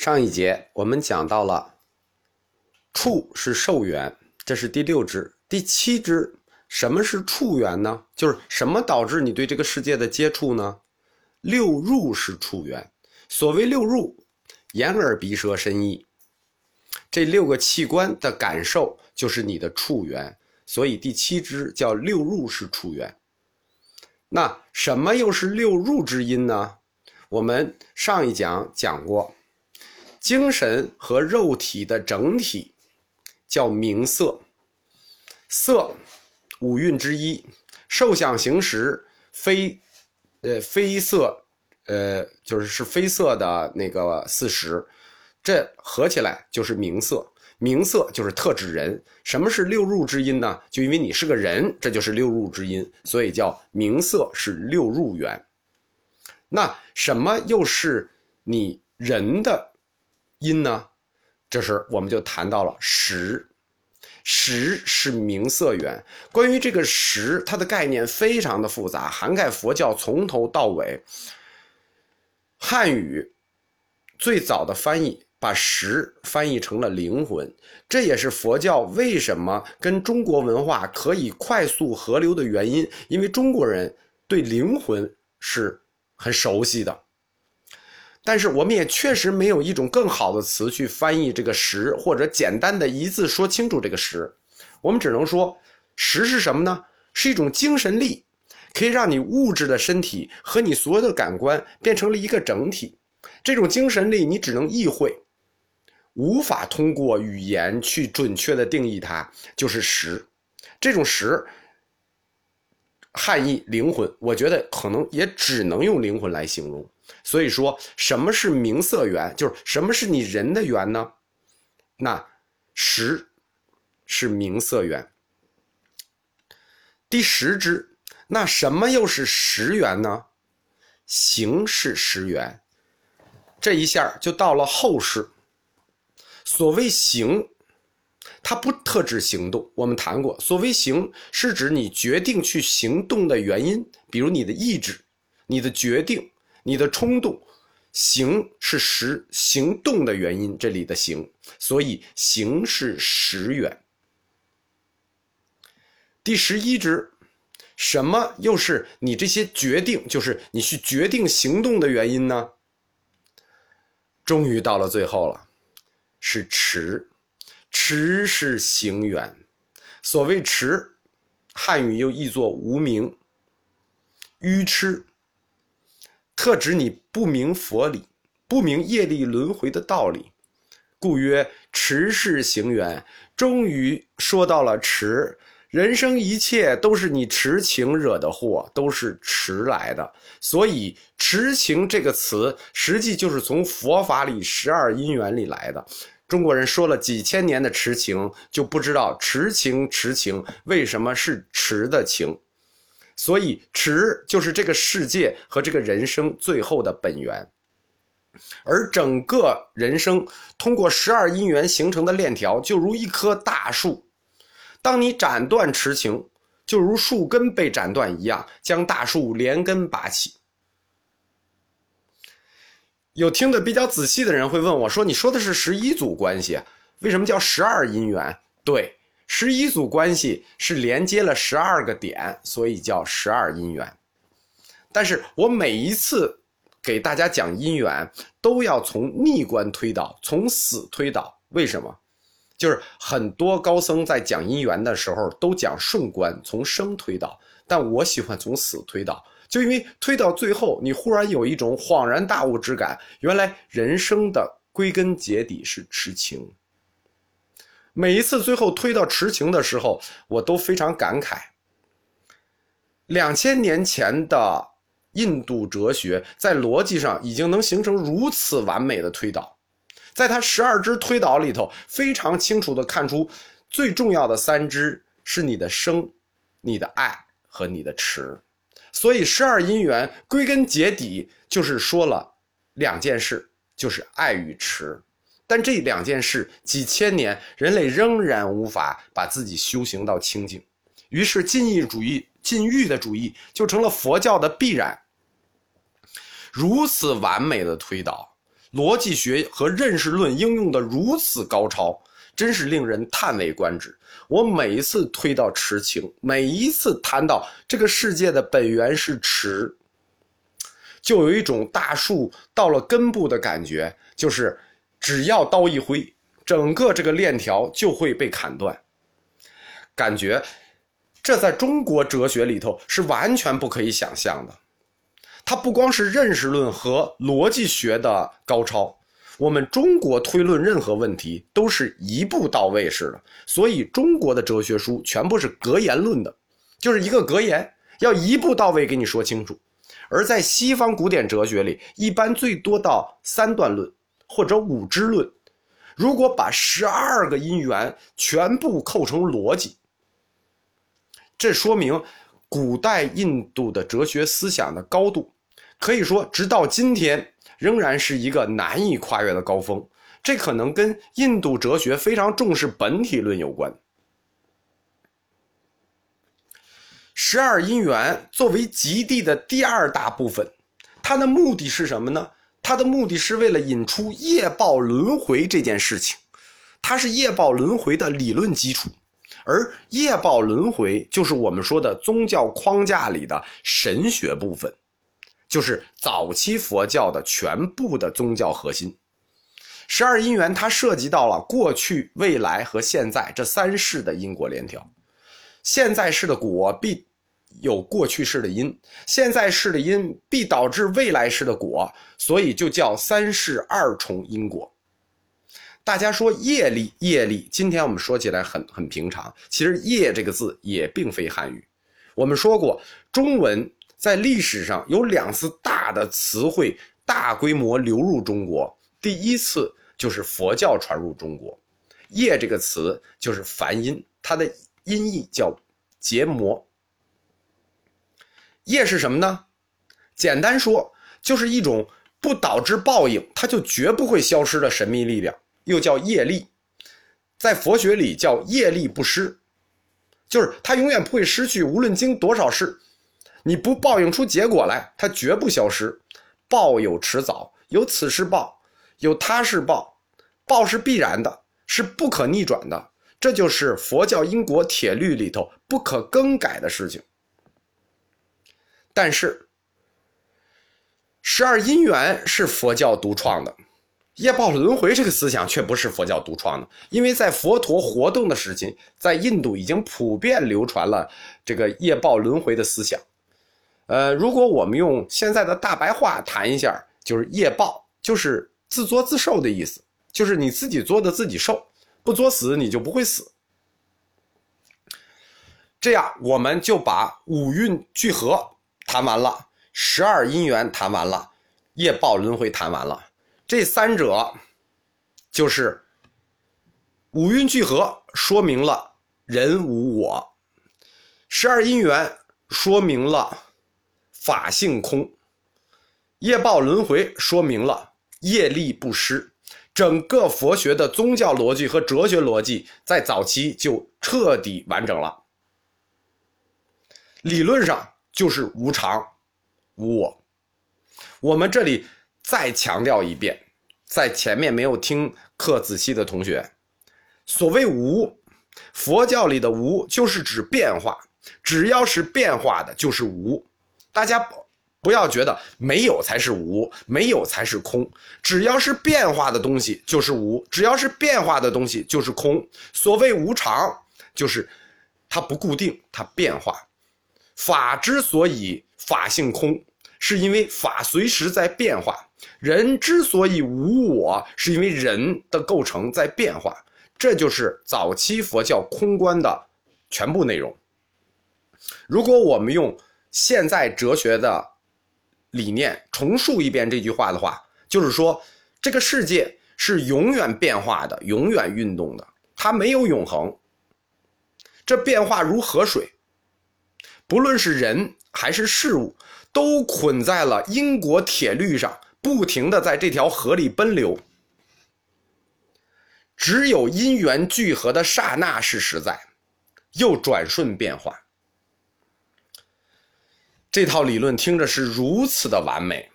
上一节我们讲到了，触是受缘，这是第六支。第七支，什么是触缘呢？就是什么导致你对这个世界的接触呢？六入是触缘。所谓六入，眼耳鼻舌身意，这六个器官的感受就是你的触缘。所以第七支叫六入是触缘。那什么又是六入之因呢？我们上一讲讲过。精神和肉体的整体叫名色，色五蕴之一，受想行识非，呃非色，呃就是是非色的那个四识，这合起来就是名色。名色就是特指人。什么是六入之音呢？就因为你是个人，这就是六入之音，所以叫名色是六入缘。那什么又是你人的？因呢？这时我们就谈到了识，识是名色缘。关于这个识，它的概念非常的复杂，涵盖佛教从头到尾。汉语最早的翻译把识翻译成了灵魂，这也是佛教为什么跟中国文化可以快速合流的原因。因为中国人对灵魂是很熟悉的。但是我们也确实没有一种更好的词去翻译这个“实”，或者简单的一字说清楚这个“实”。我们只能说，“实”是什么呢？是一种精神力，可以让你物质的身体和你所有的感官变成了一个整体。这种精神力你只能意会，无法通过语言去准确的定义它，就是“实”。这种“实”汉译灵魂，我觉得可能也只能用灵魂来形容。所以说，什么是名色缘？就是什么是你人的缘呢？那十是名色缘。第十支，那什么又是十缘呢？行是十缘。这一下就到了后世。所谓行，它不特指行动。我们谈过，所谓行是指你决定去行动的原因，比如你的意志、你的决定。你的冲动，行是实行动的原因，这里的行，所以行是实远。第十一支，什么又是你这些决定，就是你去决定行动的原因呢？终于到了最后了，是持，持是行远。所谓持，汉语又译作无名，愚痴。特指你不明佛理，不明业力轮回的道理，故曰持是行缘。终于说到了持，人生一切都是你持情惹的祸，都是持来的。所以持情这个词，实际就是从佛法里十二因缘里来的。中国人说了几千年的持情，就不知道持情持情为什么是持的情。所以，持就是这个世界和这个人生最后的本源，而整个人生通过十二因缘形成的链条，就如一棵大树。当你斩断痴情，就如树根被斩断一样，将大树连根拔起。有听得比较仔细的人会问我说：“你说的是十一组关系，为什么叫十二因缘？”对。十一组关系是连接了十二个点，所以叫十二因缘。但是我每一次给大家讲因缘，都要从逆观推导，从死推导。为什么？就是很多高僧在讲因缘的时候都讲顺观，从生推导，但我喜欢从死推导，就因为推到最后，你忽然有一种恍然大悟之感，原来人生的归根结底是痴情。每一次最后推到痴情的时候，我都非常感慨。两千年前的印度哲学，在逻辑上已经能形成如此完美的推导，在它十二支推导里头，非常清楚的看出最重要的三支是你的生、你的爱和你的持。所以十二因缘归根结底就是说了两件事，就是爱与持。但这两件事几千年，人类仍然无法把自己修行到清净，于是禁欲主义、禁欲的主义就成了佛教的必然。如此完美的推导，逻辑学和认识论应用的如此高超，真是令人叹为观止。我每一次推到痴情，每一次谈到这个世界的本源是池，就有一种大树到了根部的感觉，就是只要刀一挥，整个这个链条就会被砍断。感觉这在中国哲学里头是完全不可以想象的。它不光是认识论和逻辑学的高超，我们中国推论任何问题都是一步到位式的，所以中国的哲学书全部是格言论的，就是一个格言，要一步到位给你说清楚。而在西方古典哲学里，一般最多到三段论或者五支论。如果把十二个因缘全部扣成逻辑，这说明古代印度的哲学思想的高度。可以说，直到今天仍然是一个难以跨越的高峰。这可能跟印度哲学非常重视本体论有关。十二因缘作为极地的第二大部分，它的目的是什么呢？它的目的是为了引出业报轮回这件事情，它是业报轮回的理论基础，而业报轮回就是我们说的宗教框架里的神学部分。就是早期佛教的全部的宗教核心，十二因缘它涉及到了过去、未来和现在这三世的因果链条。现在世的果必有过去式的因，现在式的因必导致未来式的果，所以就叫三世二重因果。大家说业力，业力，今天我们说起来很很平常，其实业这个字也并非汉语。我们说过中文。在历史上有两次大的词汇大规模流入中国，第一次就是佛教传入中国，“业”这个词就是梵音，它的音译叫结魔。业是什么呢？简单说，就是一种不导致报应，它就绝不会消失的神秘力量，又叫业力，在佛学里叫业力不失，就是它永远不会失去，无论经多少世。你不报应出结果来，它绝不消失。报有迟早，有此世报，有他世报，报是必然的，是不可逆转的。这就是佛教因果铁律里头不可更改的事情。但是，十二因缘是佛教独创的，业报轮回这个思想却不是佛教独创的，因为在佛陀活动的时期，在印度已经普遍流传了这个业报轮回的思想。呃，如果我们用现在的大白话谈一下，就是业报，就是自作自受的意思，就是你自己作的自己受，不作死你就不会死。这样，我们就把五蕴聚合谈完了，十二因缘谈完了，业报轮回谈完了，这三者就是五蕴聚合说明了人无我，十二因缘说明了。法性空，业报轮回说明了业力不失，整个佛学的宗教逻辑和哲学逻辑在早期就彻底完整了。理论上就是无常、无我。我们这里再强调一遍，在前面没有听课仔细的同学，所谓无，佛教里的无就是指变化，只要是变化的，就是无。大家不要觉得没有才是无，没有才是空。只要是变化的东西就是无，只要是变化的东西就是空。所谓无常，就是它不固定，它变化。法之所以法性空，是因为法随时在变化。人之所以无我，是因为人的构成在变化。这就是早期佛教空观的全部内容。如果我们用。现在哲学的理念重述一遍这句话的话，就是说，这个世界是永远变化的，永远运动的，它没有永恒。这变化如河水，不论是人还是事物，都捆在了因果铁律上，不停的在这条河里奔流。只有因缘聚合的刹那是实在，又转瞬变化。这套理论听着是如此的完美，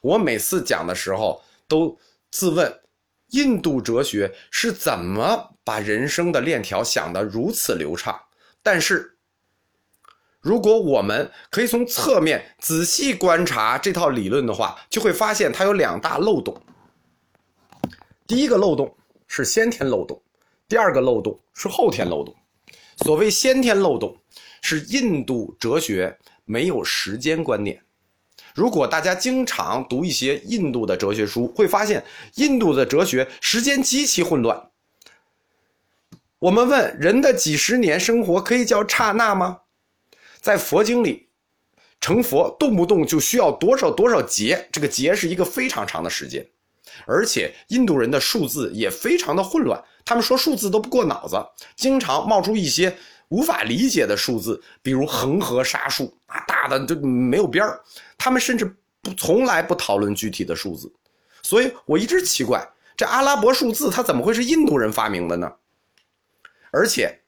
我每次讲的时候都自问，印度哲学是怎么把人生的链条想得如此流畅？但是，如果我们可以从侧面仔细观察这套理论的话，就会发现它有两大漏洞。第一个漏洞是先天漏洞，第二个漏洞是后天漏洞。所谓先天漏洞，是印度哲学没有时间观念。如果大家经常读一些印度的哲学书，会发现印度的哲学时间极其混乱。我们问人的几十年生活可以叫刹那吗？在佛经里，成佛动不动就需要多少多少劫，这个劫是一个非常长的时间，而且印度人的数字也非常的混乱，他们说数字都不过脑子，经常冒出一些。无法理解的数字，比如恒河沙数啊，大的就没有边儿。他们甚至不从来不讨论具体的数字，所以我一直奇怪，这阿拉伯数字它怎么会是印度人发明的呢？而且，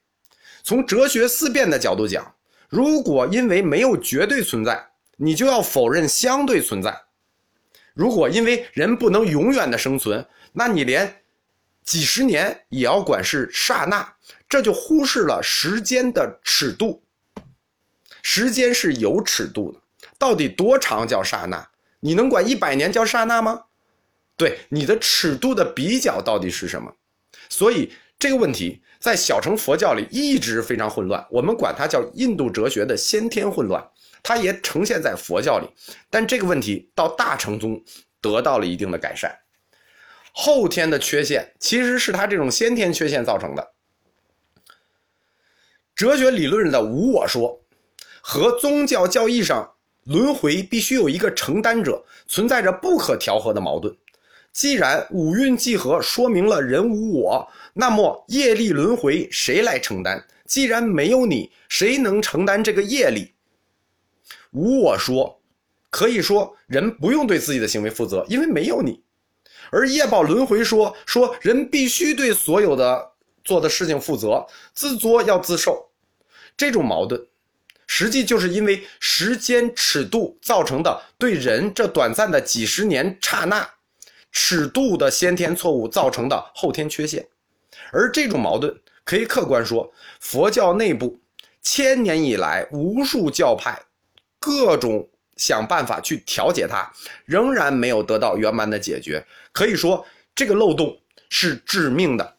从哲学思辨的角度讲，如果因为没有绝对存在，你就要否认相对存在；如果因为人不能永远的生存，那你连几十年也要管是刹那。这就忽视了时间的尺度。时间是有尺度的，到底多长叫刹那？你能管一百年叫刹那吗？对，你的尺度的比较到底是什么？所以这个问题在小乘佛教里一直非常混乱，我们管它叫印度哲学的先天混乱，它也呈现在佛教里。但这个问题到大乘宗得到了一定的改善。后天的缺陷其实是它这种先天缺陷造成的。哲学理论的无我说，和宗教教义上轮回必须有一个承担者，存在着不可调和的矛盾。既然五蕴既合说明了人无我，那么业力轮回谁来承担？既然没有你，谁能承担这个业力？无我说，可以说人不用对自己的行为负责，因为没有你；而业报轮回说，说人必须对所有的做的事情负责，自作要自受。这种矛盾，实际就是因为时间尺度造成的对人这短暂的几十年刹那尺度的先天错误造成的后天缺陷，而这种矛盾可以客观说，佛教内部千年以来无数教派各种想办法去调节它，仍然没有得到圆满的解决。可以说，这个漏洞是致命的。